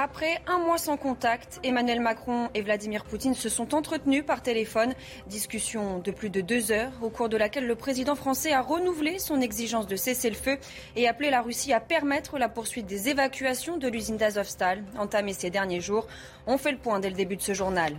Après un mois sans contact, Emmanuel Macron et Vladimir Poutine se sont entretenus par téléphone. Discussion de plus de deux heures, au cours de laquelle le président français a renouvelé son exigence de cesser le feu et appelé la Russie à permettre la poursuite des évacuations de l'usine d'Azovstal, entamée ces derniers jours. On fait le point dès le début de ce journal.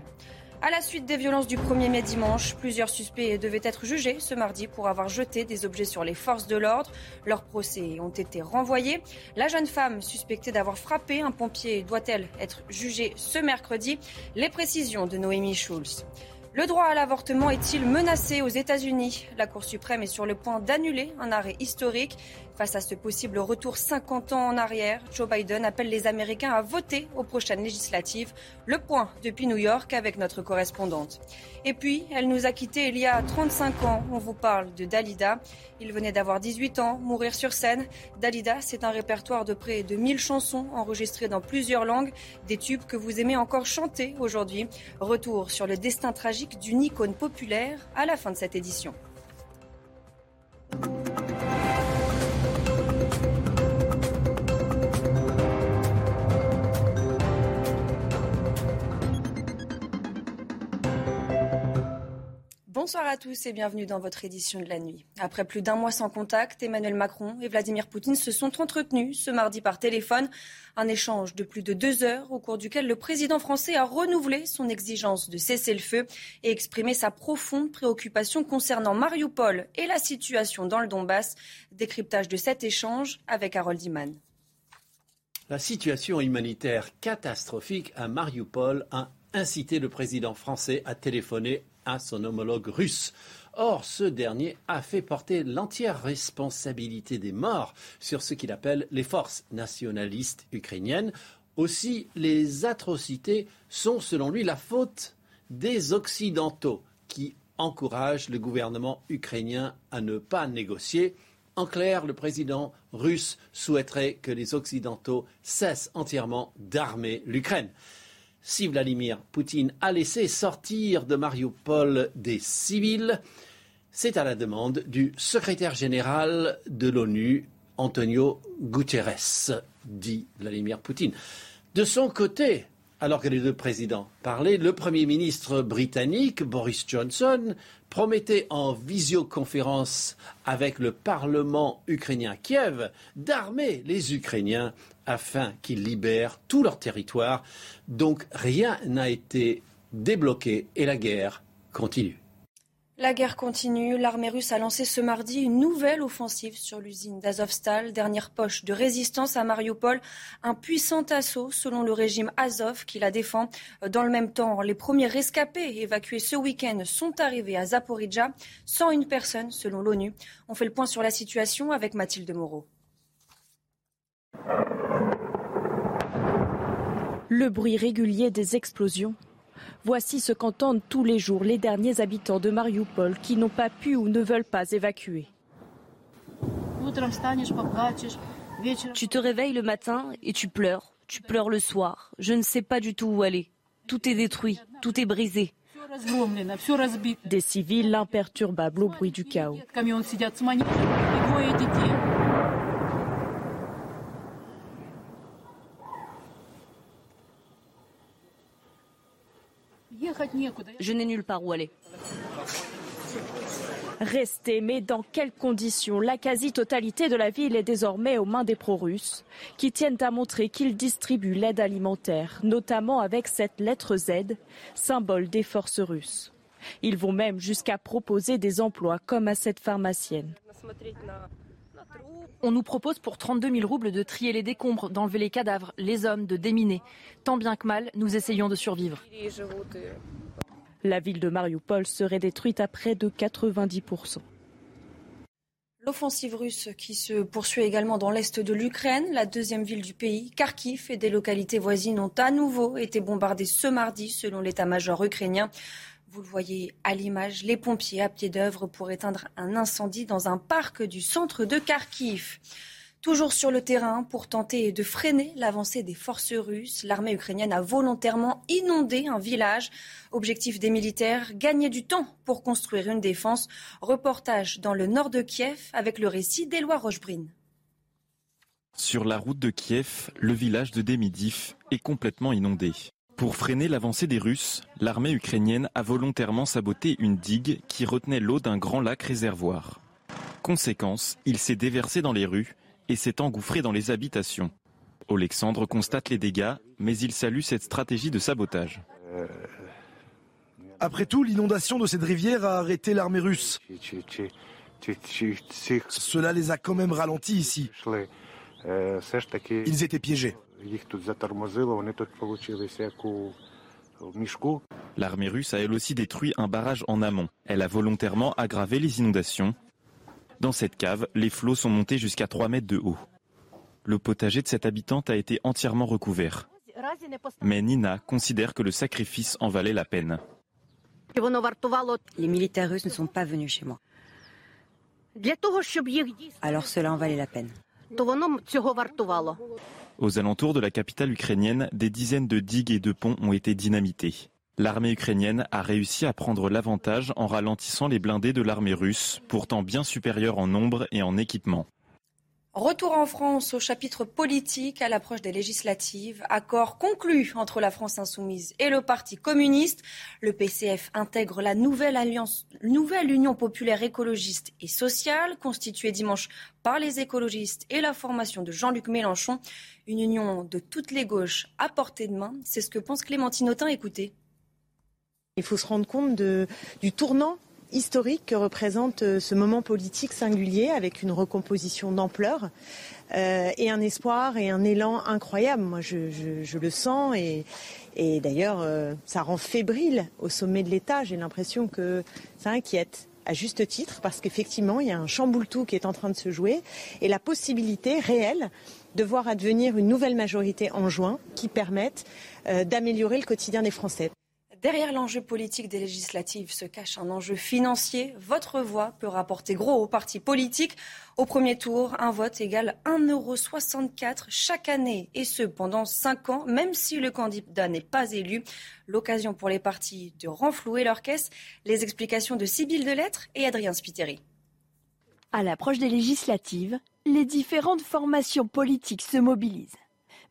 À la suite des violences du 1er mai dimanche, plusieurs suspects devaient être jugés ce mardi pour avoir jeté des objets sur les forces de l'ordre. Leurs procès ont été renvoyés. La jeune femme suspectée d'avoir frappé un pompier doit-elle être jugée ce mercredi? Les précisions de Noémie Schulz. Le droit à l'avortement est-il menacé aux États-Unis? La Cour suprême est sur le point d'annuler un arrêt historique. Face à ce possible retour 50 ans en arrière, Joe Biden appelle les Américains à voter aux prochaines législatives. Le point depuis New York avec notre correspondante. Et puis, elle nous a quittés il y a 35 ans. On vous parle de Dalida. Il venait d'avoir 18 ans, mourir sur scène. Dalida, c'est un répertoire de près de 1000 chansons enregistrées dans plusieurs langues, des tubes que vous aimez encore chanter aujourd'hui. Retour sur le destin tragique d'une icône populaire à la fin de cette édition. Bonsoir à tous et bienvenue dans votre édition de la nuit. Après plus d'un mois sans contact, Emmanuel Macron et Vladimir Poutine se sont entretenus ce mardi par téléphone. Un échange de plus de deux heures au cours duquel le président français a renouvelé son exigence de cesser le feu et exprimé sa profonde préoccupation concernant Mariupol et la situation dans le Donbass. Décryptage de cet échange avec Harold Iman. La situation humanitaire catastrophique à Mariupol a incité le président français à téléphoner à son homologue russe. Or, ce dernier a fait porter l'entière responsabilité des morts sur ce qu'il appelle les forces nationalistes ukrainiennes. Aussi, les atrocités sont, selon lui, la faute des Occidentaux qui encouragent le gouvernement ukrainien à ne pas négocier. En clair, le président russe souhaiterait que les Occidentaux cessent entièrement d'armer l'Ukraine si Vladimir Poutine a laissé sortir de Mariupol des civils, c'est à la demande du secrétaire général de l'ONU, Antonio Guterres, dit Vladimir Poutine. De son côté, alors que les deux présidents parlaient, le Premier ministre britannique, Boris Johnson, promettait en visioconférence avec le Parlement ukrainien Kiev d'armer les Ukrainiens afin qu'ils libèrent tout leur territoire. Donc rien n'a été débloqué et la guerre continue. La guerre continue. L'armée russe a lancé ce mardi une nouvelle offensive sur l'usine d'Azovstal, dernière poche de résistance à Mariupol. Un puissant assaut selon le régime Azov qui la défend. Dans le même temps, les premiers rescapés évacués ce week-end sont arrivés à Zaporizhia, sans une personne selon l'ONU. On fait le point sur la situation avec Mathilde Moreau. Le bruit régulier des explosions Voici ce qu'entendent tous les jours les derniers habitants de Mariupol qui n'ont pas pu ou ne veulent pas évacuer. Tu te réveilles le matin et tu pleures. Tu pleures le soir. Je ne sais pas du tout où aller. Tout est détruit, tout est brisé. Des civils imperturbables au bruit du chaos. Je n'ai nulle part où aller. Rester, mais dans quelles conditions? La quasi-totalité de la ville est désormais aux mains des pro-russes, qui tiennent à montrer qu'ils distribuent l'aide alimentaire, notamment avec cette lettre Z, symbole des forces russes. Ils vont même jusqu'à proposer des emplois comme à cette pharmacienne. On nous propose pour 32 000 roubles de trier les décombres, d'enlever les cadavres, les hommes, de déminer. Tant bien que mal, nous essayons de survivre. La ville de Mariupol serait détruite à près de 90%. L'offensive russe qui se poursuit également dans l'est de l'Ukraine, la deuxième ville du pays, Kharkiv et des localités voisines ont à nouveau été bombardées ce mardi selon l'état-major ukrainien. Vous le voyez à l'image, les pompiers à pied d'œuvre pour éteindre un incendie dans un parc du centre de Kharkiv. Toujours sur le terrain, pour tenter de freiner l'avancée des forces russes, l'armée ukrainienne a volontairement inondé un village. Objectif des militaires, gagner du temps pour construire une défense. Reportage dans le nord de Kiev avec le récit d'Éloi Rochebrine. Sur la route de Kiev, le village de Demidif est complètement inondé. Pour freiner l'avancée des Russes, l'armée ukrainienne a volontairement saboté une digue qui retenait l'eau d'un grand lac réservoir. Conséquence, il s'est déversé dans les rues et s'est engouffré dans les habitations. Alexandre constate les dégâts, mais il salue cette stratégie de sabotage. Après tout, l'inondation de cette rivière a arrêté l'armée russe. Cela les a quand même ralentis ici. Ils étaient piégés. L'armée russe a elle aussi détruit un barrage en amont. Elle a volontairement aggravé les inondations. Dans cette cave, les flots sont montés jusqu'à 3 mètres de haut. Le potager de cette habitante a été entièrement recouvert. Mais Nina considère que le sacrifice en valait la peine. Les militaires russes ne sont pas venus chez moi. Alors cela en valait la peine. Aux alentours de la capitale ukrainienne, des dizaines de digues et de ponts ont été dynamités. L'armée ukrainienne a réussi à prendre l'avantage en ralentissant les blindés de l'armée russe, pourtant bien supérieure en nombre et en équipement. Retour en France au chapitre politique à l'approche des législatives. Accord conclu entre la France insoumise et le Parti communiste. Le PCF intègre la nouvelle alliance, nouvelle Union populaire écologiste et sociale, constituée dimanche par les écologistes et la formation de Jean-Luc Mélenchon. Une union de toutes les gauches à portée de main. C'est ce que pense Clémentine Autain. Écoutez. Il faut se rendre compte du tournant historique que représente euh, ce moment politique singulier avec une recomposition d'ampleur euh, et un espoir et un élan incroyable. Moi, je, le sens et, d'ailleurs, euh, ça rend fébrile au sommet de l'État. J'ai l'impression que ça inquiète à juste titre parce qu'effectivement, il y a un chamboule-tout qui est en train de se jouer et la possibilité réelle de voir advenir une nouvelle majorité en juin qui permette euh, d'améliorer le quotidien des Français. Derrière l'enjeu politique des législatives se cache un enjeu financier. Votre voix peut rapporter gros aux partis politiques. Au premier tour, un vote égale 1,64€ chaque année, et ce pendant 5 ans, même si le candidat n'est pas élu. L'occasion pour les partis de renflouer leur caisse. Les explications de Sybille Delettre et Adrien Spiteri. À l'approche des législatives, les différentes formations politiques se mobilisent.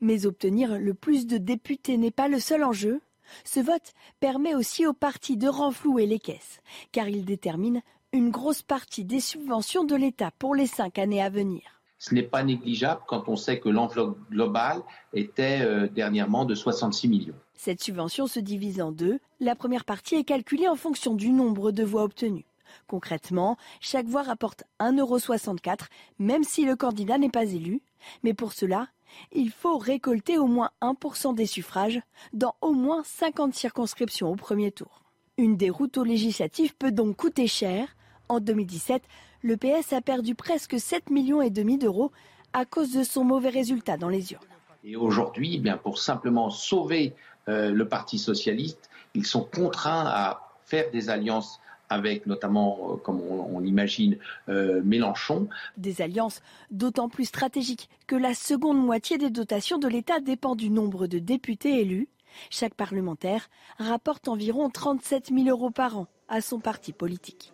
Mais obtenir le plus de députés n'est pas le seul enjeu. Ce vote permet aussi aux partis de renflouer les caisses, car il détermine une grosse partie des subventions de l'État pour les cinq années à venir. Ce n'est pas négligeable quand on sait que l'enveloppe globale était euh, dernièrement de 66 millions. Cette subvention se divise en deux. La première partie est calculée en fonction du nombre de voix obtenues. Concrètement, chaque voix rapporte 1,64€, même si le candidat n'est pas élu. Mais pour cela, il faut récolter au moins 1% des suffrages dans au moins 50 circonscriptions au premier tour. Une déroute aux législatives peut donc coûter cher. En 2017, le PS a perdu presque 7,5 millions et demi d'euros à cause de son mauvais résultat dans les urnes. Et aujourd'hui, eh pour simplement sauver euh, le Parti socialiste, ils sont contraints à faire des alliances avec notamment, euh, comme on, on l'imagine, euh, Mélenchon. Des alliances d'autant plus stratégiques que la seconde moitié des dotations de l'État dépend du nombre de députés élus. Chaque parlementaire rapporte environ 37 000 euros par an à son parti politique.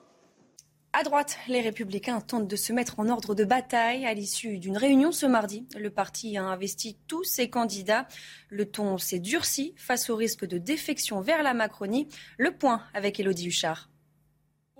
À droite, les républicains tentent de se mettre en ordre de bataille à l'issue d'une réunion ce mardi. Le parti a investi tous ses candidats. Le ton s'est durci face au risque de défection vers la Macronie. Le point avec Élodie Huchard.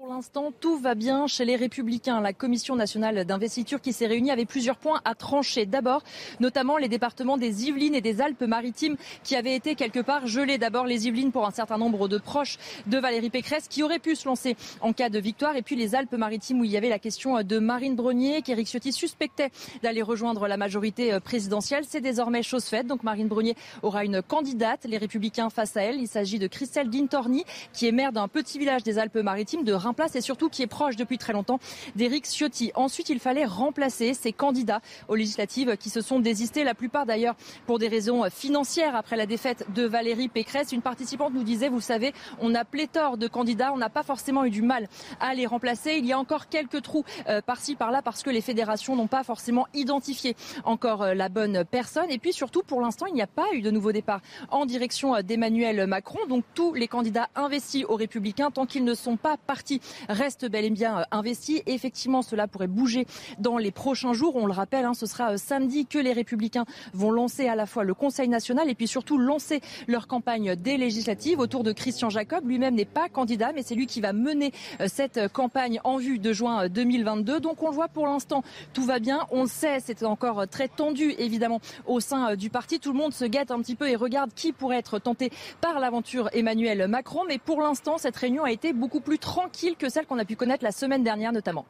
Pour l'instant, tout va bien chez les Républicains. La Commission nationale d'investiture qui s'est réunie avait plusieurs points à trancher. D'abord, notamment les départements des Yvelines et des Alpes-Maritimes qui avaient été quelque part gelés. D'abord les Yvelines pour un certain nombre de proches de Valérie Pécresse qui auraient pu se lancer en cas de victoire. Et puis les Alpes-Maritimes où il y avait la question de Marine Brenier qu'Éric Ciotti suspectait d'aller rejoindre la majorité présidentielle. C'est désormais chose faite. Donc Marine Brenier aura une candidate. Les Républicains face à elle. Il s'agit de Christelle Dintorni qui est maire d'un petit village des Alpes-Maritimes de place et surtout qui est proche depuis très longtemps d'Éric Ciotti. Ensuite, il fallait remplacer ces candidats aux législatives qui se sont désistés, la plupart d'ailleurs pour des raisons financières après la défaite de Valérie Pécresse. Une participante nous disait, vous savez, on a pléthore de candidats, on n'a pas forcément eu du mal à les remplacer. Il y a encore quelques trous euh, par-ci, par-là parce que les fédérations n'ont pas forcément identifié encore euh, la bonne personne. Et puis surtout, pour l'instant, il n'y a pas eu de nouveau départ en direction euh, d'Emmanuel Macron. Donc tous les candidats investis aux Républicains, tant qu'ils ne sont pas partis reste bel et bien investi. Et effectivement, cela pourrait bouger dans les prochains jours. On le rappelle, hein, ce sera samedi que les Républicains vont lancer à la fois le Conseil national et puis surtout lancer leur campagne des législatives autour de Christian Jacob. Lui-même n'est pas candidat, mais c'est lui qui va mener cette campagne en vue de juin 2022. Donc on le voit pour l'instant, tout va bien. On le sait, c'est encore très tendu évidemment au sein du parti. Tout le monde se guette un petit peu et regarde qui pourrait être tenté par l'aventure Emmanuel Macron. Mais pour l'instant, cette réunion a été beaucoup plus tranquille que celle qu'on a pu connaître la semaine dernière notamment.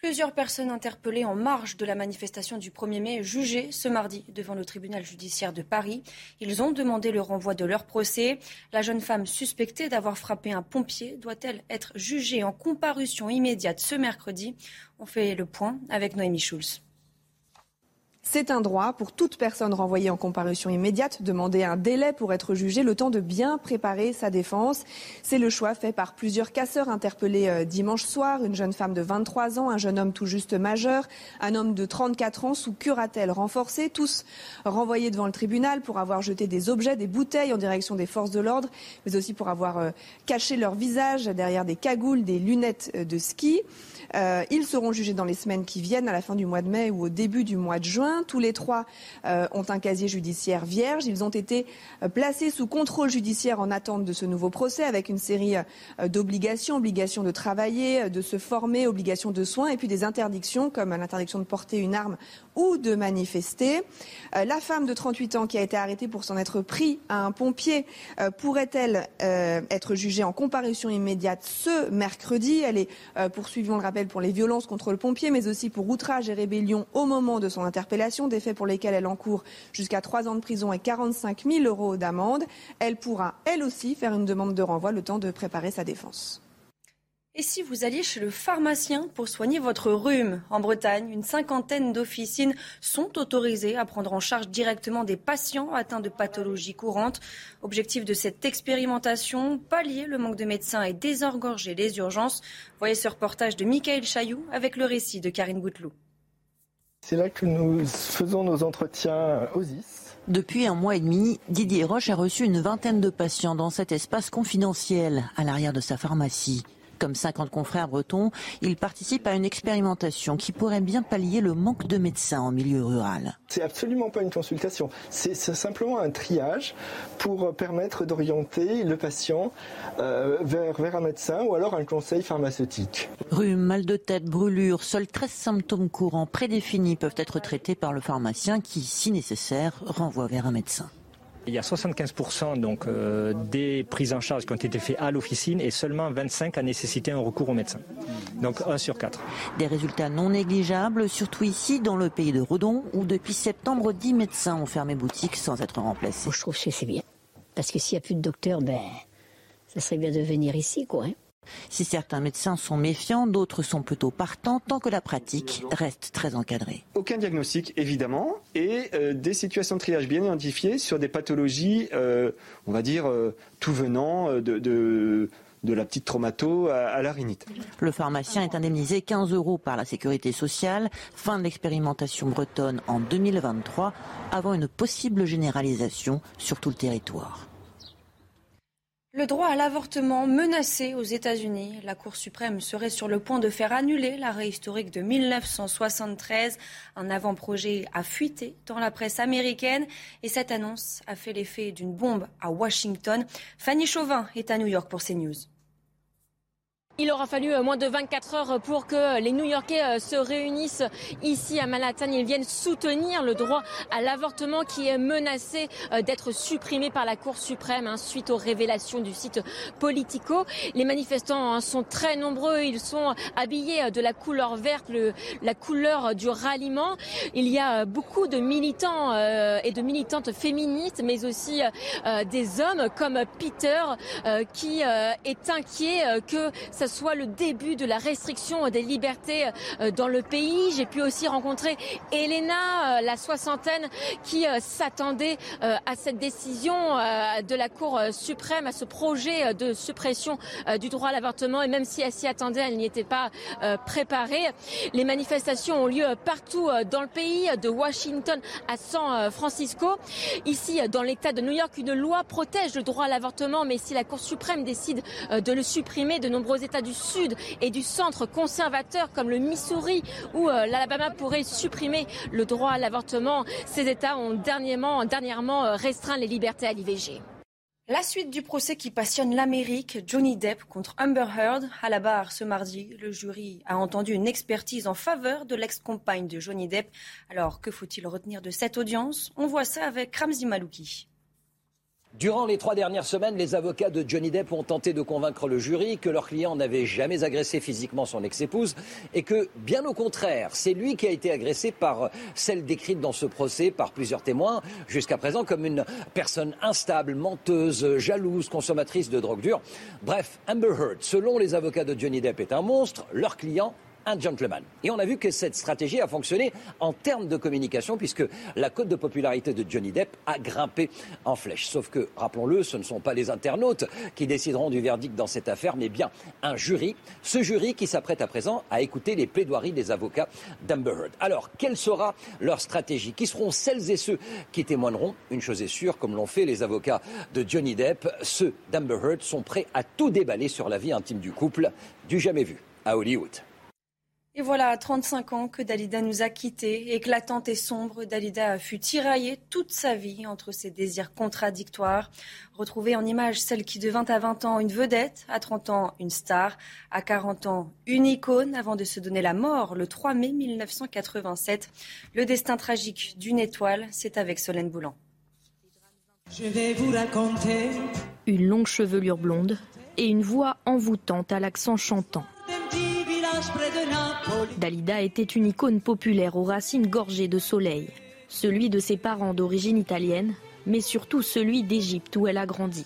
Plusieurs personnes interpellées en marge de la manifestation du 1er mai jugées ce mardi devant le tribunal judiciaire de Paris. Ils ont demandé le renvoi de leur procès. La jeune femme suspectée d'avoir frappé un pompier doit-elle être jugée en comparution immédiate ce mercredi? On fait le point avec Noémie Schulz. C'est un droit pour toute personne renvoyée en comparution immédiate, demander un délai pour être jugé, le temps de bien préparer sa défense. C'est le choix fait par plusieurs casseurs interpellés euh, dimanche soir, une jeune femme de 23 ans, un jeune homme tout juste majeur, un homme de 34 ans sous curatelle renforcée, tous renvoyés devant le tribunal pour avoir jeté des objets, des bouteilles en direction des forces de l'ordre, mais aussi pour avoir euh, caché leur visage derrière des cagoules, des lunettes euh, de ski. Ils seront jugés dans les semaines qui viennent, à la fin du mois de mai ou au début du mois de juin. Tous les trois euh, ont un casier judiciaire vierge. Ils ont été euh, placés sous contrôle judiciaire en attente de ce nouveau procès, avec une série d'obligations, obligations de travailler, de se former, obligations de soins, et puis des interdictions comme l'interdiction de porter une arme ou de manifester. la femme de 38 ans qui a été arrêtée pour s'en être pris à un pompier pourrait-elle être jugée en comparution immédiate ce mercredi? Elle est poursuivie, on le rappelle, pour les violences contre le pompier, mais aussi pour outrage et rébellion au moment de son interpellation, des faits pour lesquels elle encourt jusqu'à trois ans de prison et 45 000 euros d'amende. Elle pourra, elle aussi, faire une demande de renvoi le temps de préparer sa défense. Et si vous alliez chez le pharmacien pour soigner votre rhume? En Bretagne, une cinquantaine d'officines sont autorisées à prendre en charge directement des patients atteints de pathologies courantes. Objectif de cette expérimentation, pallier le manque de médecins et désengorger les urgences. Voyez ce reportage de Michael Chailloux avec le récit de Karine Gouteloup. C'est là que nous faisons nos entretiens OSIS. Depuis un mois et demi, Didier Roche a reçu une vingtaine de patients dans cet espace confidentiel à l'arrière de sa pharmacie. Comme 50 confrères bretons, il participe à une expérimentation qui pourrait bien pallier le manque de médecins en milieu rural. C'est absolument pas une consultation, c'est simplement un triage pour permettre d'orienter le patient euh, vers, vers un médecin ou alors un conseil pharmaceutique. Rhume, mal de tête, brûlure, seuls 13 symptômes courants prédéfinis peuvent être traités par le pharmacien qui, si nécessaire, renvoie vers un médecin. Il y a 75% donc, euh, des prises en charge qui ont été faites à l'officine et seulement 25 a nécessité un recours au médecin. Donc 1 sur 4. Des résultats non négligeables, surtout ici dans le pays de Redon, où depuis septembre, 10 médecins ont fermé boutique sans être remplacés. je trouve que c'est bien. Parce que s'il n'y a plus de docteurs, ben, ça serait bien de venir ici, quoi. Hein. Si certains médecins sont méfiants, d'autres sont plutôt partants tant que la pratique reste très encadrée. Aucun diagnostic, évidemment, et euh, des situations de triage bien identifiées sur des pathologies, euh, on va dire, euh, tout venant de, de la petite traumato à, la rhinite. Le pharmacien est indemnisé 15 euros par la sécurité sociale. Fin de l'expérimentation bretonne en 2023, avant une possible généralisation sur tout le territoire. Le droit à l'avortement menacé aux États-Unis. La Cour suprême serait sur le point de faire annuler l'arrêt historique de 1973. Un avant-projet a fuité dans la presse américaine et cette annonce a fait l'effet d'une bombe à Washington. Fanny Chauvin est à New York pour CNews. Il aura fallu euh, moins de 24 heures pour que les New-Yorkais euh, se réunissent ici à Manhattan. Ils viennent soutenir le droit à l'avortement qui est menacé euh, d'être supprimé par la Cour suprême hein, suite aux révélations du site Politico. Les manifestants hein, sont très nombreux. Ils sont habillés de la couleur verte, la couleur du ralliement. Il y a beaucoup de militants et de militantes féministes, mais aussi des hommes comme Peter qui est inquiet que ça soit le début de la restriction des libertés euh, dans le pays. J'ai pu aussi rencontrer Elena, euh, la soixantaine, qui euh, s'attendait à cette décision de la Cour suprême, à ce projet de suppression du droit à l'avortement. Et même si elle s'y attendait, elle n'y était pas préparée. Les manifestations ont lieu partout dans le pays, de Washington à San Francisco. Ici, dans l'État de New York, une loi protège le droit à l'avortement, mais si la Cour suprême décide de le supprimer, de nombreux États États du Sud et du centre conservateurs comme le Missouri où euh, l'Alabama pourrait supprimer le droit à l'avortement. Ces États ont dernièrement, dernièrement euh, restreint les libertés à l'IVG. La suite du procès qui passionne l'Amérique, Johnny Depp contre Amber Heard. À la barre ce mardi, le jury a entendu une expertise en faveur de l'ex-compagne de Johnny Depp. Alors, que faut-il retenir de cette audience? On voit ça avec Ramzi Malouki. Durant les trois dernières semaines, les avocats de Johnny Depp ont tenté de convaincre le jury que leur client n'avait jamais agressé physiquement son ex-épouse et que, bien au contraire, c'est lui qui a été agressé par celle décrite dans ce procès par plusieurs témoins, jusqu'à présent comme une personne instable, menteuse, jalouse, consommatrice de drogue dure. Bref, Amber Heard, selon les avocats de Johnny Depp, est un monstre, leur client un gentleman. Et on a vu que cette stratégie a fonctionné en termes de communication puisque la cote de popularité de Johnny Depp a grimpé en flèche. Sauf que, rappelons-le, ce ne sont pas les internautes qui décideront du verdict dans cette affaire, mais bien un jury. Ce jury qui s'apprête à présent à écouter les plaidoiries des avocats d'Amber Heard. Alors, quelle sera leur stratégie? Qui seront celles et ceux qui témoigneront? Une chose est sûre, comme l'ont fait les avocats de Johnny Depp, ceux d'Amber Heard sont prêts à tout déballer sur la vie intime du couple, du jamais vu à Hollywood. Et voilà, à 35 ans que Dalida nous a quittés. Éclatante et sombre, Dalida fut tiraillée toute sa vie entre ses désirs contradictoires. Retrouvée en image celle qui devint à 20 ans une vedette, à 30 ans une star, à 40 ans une icône, avant de se donner la mort le 3 mai 1987. Le destin tragique d'une étoile, c'est avec Solène Boulan. Je vais vous raconter une longue chevelure blonde et une voix envoûtante à l'accent chantant. Dalida était une icône populaire aux racines gorgées de soleil, celui de ses parents d'origine italienne, mais surtout celui d'Égypte où elle a grandi.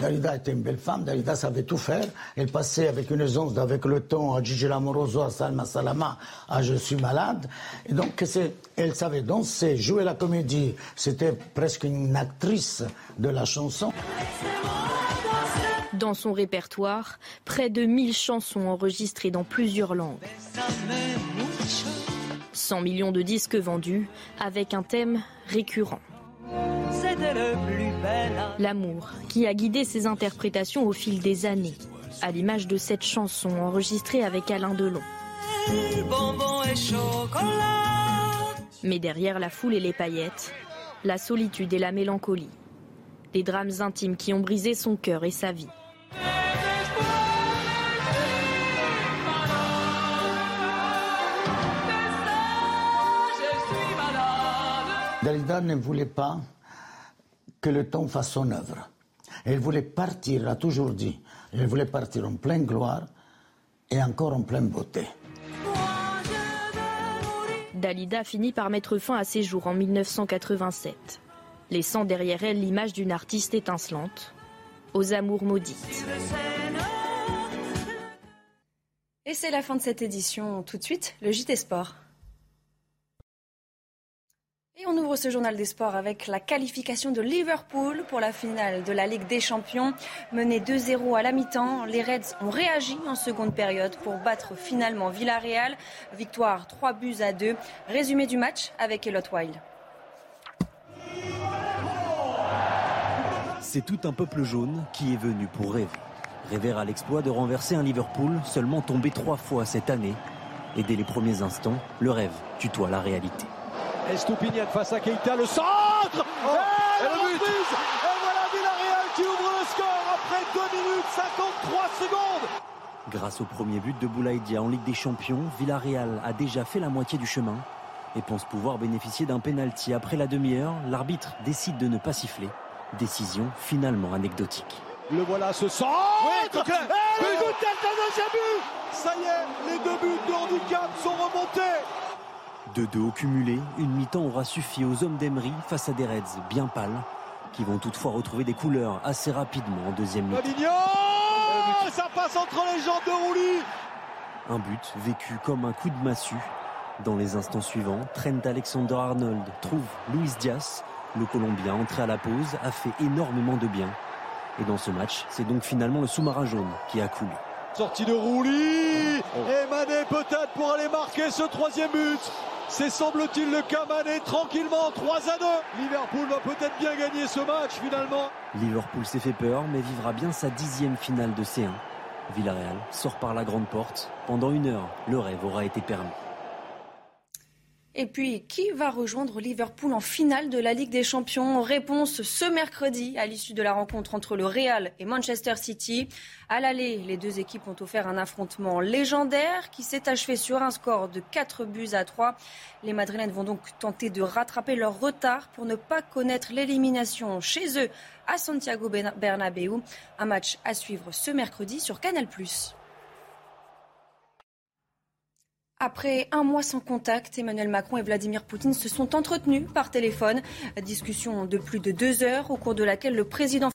Dalida était une belle femme, Dalida savait tout faire. Elle passait avec une aisance, avec le ton, à Gigi Lamoroso, à Salma Salama, à Je suis malade. Et donc, elle savait danser, jouer la comédie. C'était presque une actrice de la chanson. Dans son répertoire, près de 1000 chansons enregistrées dans plusieurs langues. 100 millions de disques vendus avec un thème récurrent. L'amour qui a guidé ses interprétations au fil des années, à l'image de cette chanson enregistrée avec Alain Delon. Mais derrière la foule et les paillettes, la solitude et la mélancolie. Les drames intimes qui ont brisé son cœur et sa vie. Dalida ne voulait pas que le temps fasse son œuvre. Elle voulait partir, elle a toujours dit, elle voulait partir en pleine gloire et encore en pleine beauté. Dalida finit par mettre fin à ses jours en 1987, laissant derrière elle l'image d'une artiste étincelante, aux amours maudites. Et c'est la fin de cette édition. Tout de suite, le JT Sport. On ouvre ce journal des sports avec la qualification de Liverpool pour la finale de la Ligue des Champions. Mené 2-0 à la mi-temps, les Reds ont réagi en seconde période pour battre finalement Villarreal. Victoire 3 buts à 2. Résumé du match avec Elot Wild. C'est tout un peuple jaune qui est venu pour rêver. Rêver à l'exploit de renverser un Liverpool seulement tombé trois fois cette année. Et dès les premiers instants, le rêve tutoie la réalité. Estupinian face à Keita, le centre et, le but Et voilà Villarreal qui ouvre le score après 2 minutes 53 secondes Grâce au premier but de Boulaïdia en Ligue des Champions, Villarreal a déjà fait la moitié du chemin et pense pouvoir bénéficier d'un pénalty après la demi-heure. L'arbitre décide de ne pas siffler. Décision finalement anecdotique. Le voilà ce centre oui, et le but Ça y est, les deux buts de handicap sont remontés de deux au cumulé, une mi-temps aura suffi aux hommes d'Emery face à des Reds bien pâles, qui vont toutefois retrouver des couleurs assez rapidement en deuxième mi-temps. Ça passe entre les jambes de Rouli Un but vécu comme un coup de massue. Dans les instants suivants, Trent Alexander-Arnold trouve Luis Diaz. Le Colombien, entré à la pause, a fait énormément de bien. Et dans ce match, c'est donc finalement le sous-marin jaune qui a coulé. Sortie de Rouli Et Mané peut-être pour aller marquer ce troisième but C'est semble-t-il le cas, Mané, tranquillement, 3 à 2. Liverpool va peut-être bien gagner ce match finalement. Liverpool s'est fait peur, mais vivra bien sa dixième finale de C1. Villarreal sort par la grande porte. Pendant une heure, le rêve aura été permis. Et puis, qui va rejoindre Liverpool en finale de la Ligue des Champions? Réponse ce mercredi à l'issue de la rencontre entre le Real et Manchester City. À l'aller, les deux équipes ont offert un affrontement légendaire qui s'est achevé sur un score de 4 buts à 3. Les Madrilènes vont donc tenter de rattraper leur retard pour ne pas connaître l'élimination chez eux à Santiago Bernabéu. Un match à suivre ce mercredi sur Canal+. Après un mois sans contact, Emmanuel Macron et Vladimir Poutine se sont entretenus par téléphone. Discussion de plus de deux heures au cours de laquelle le président